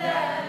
Yeah.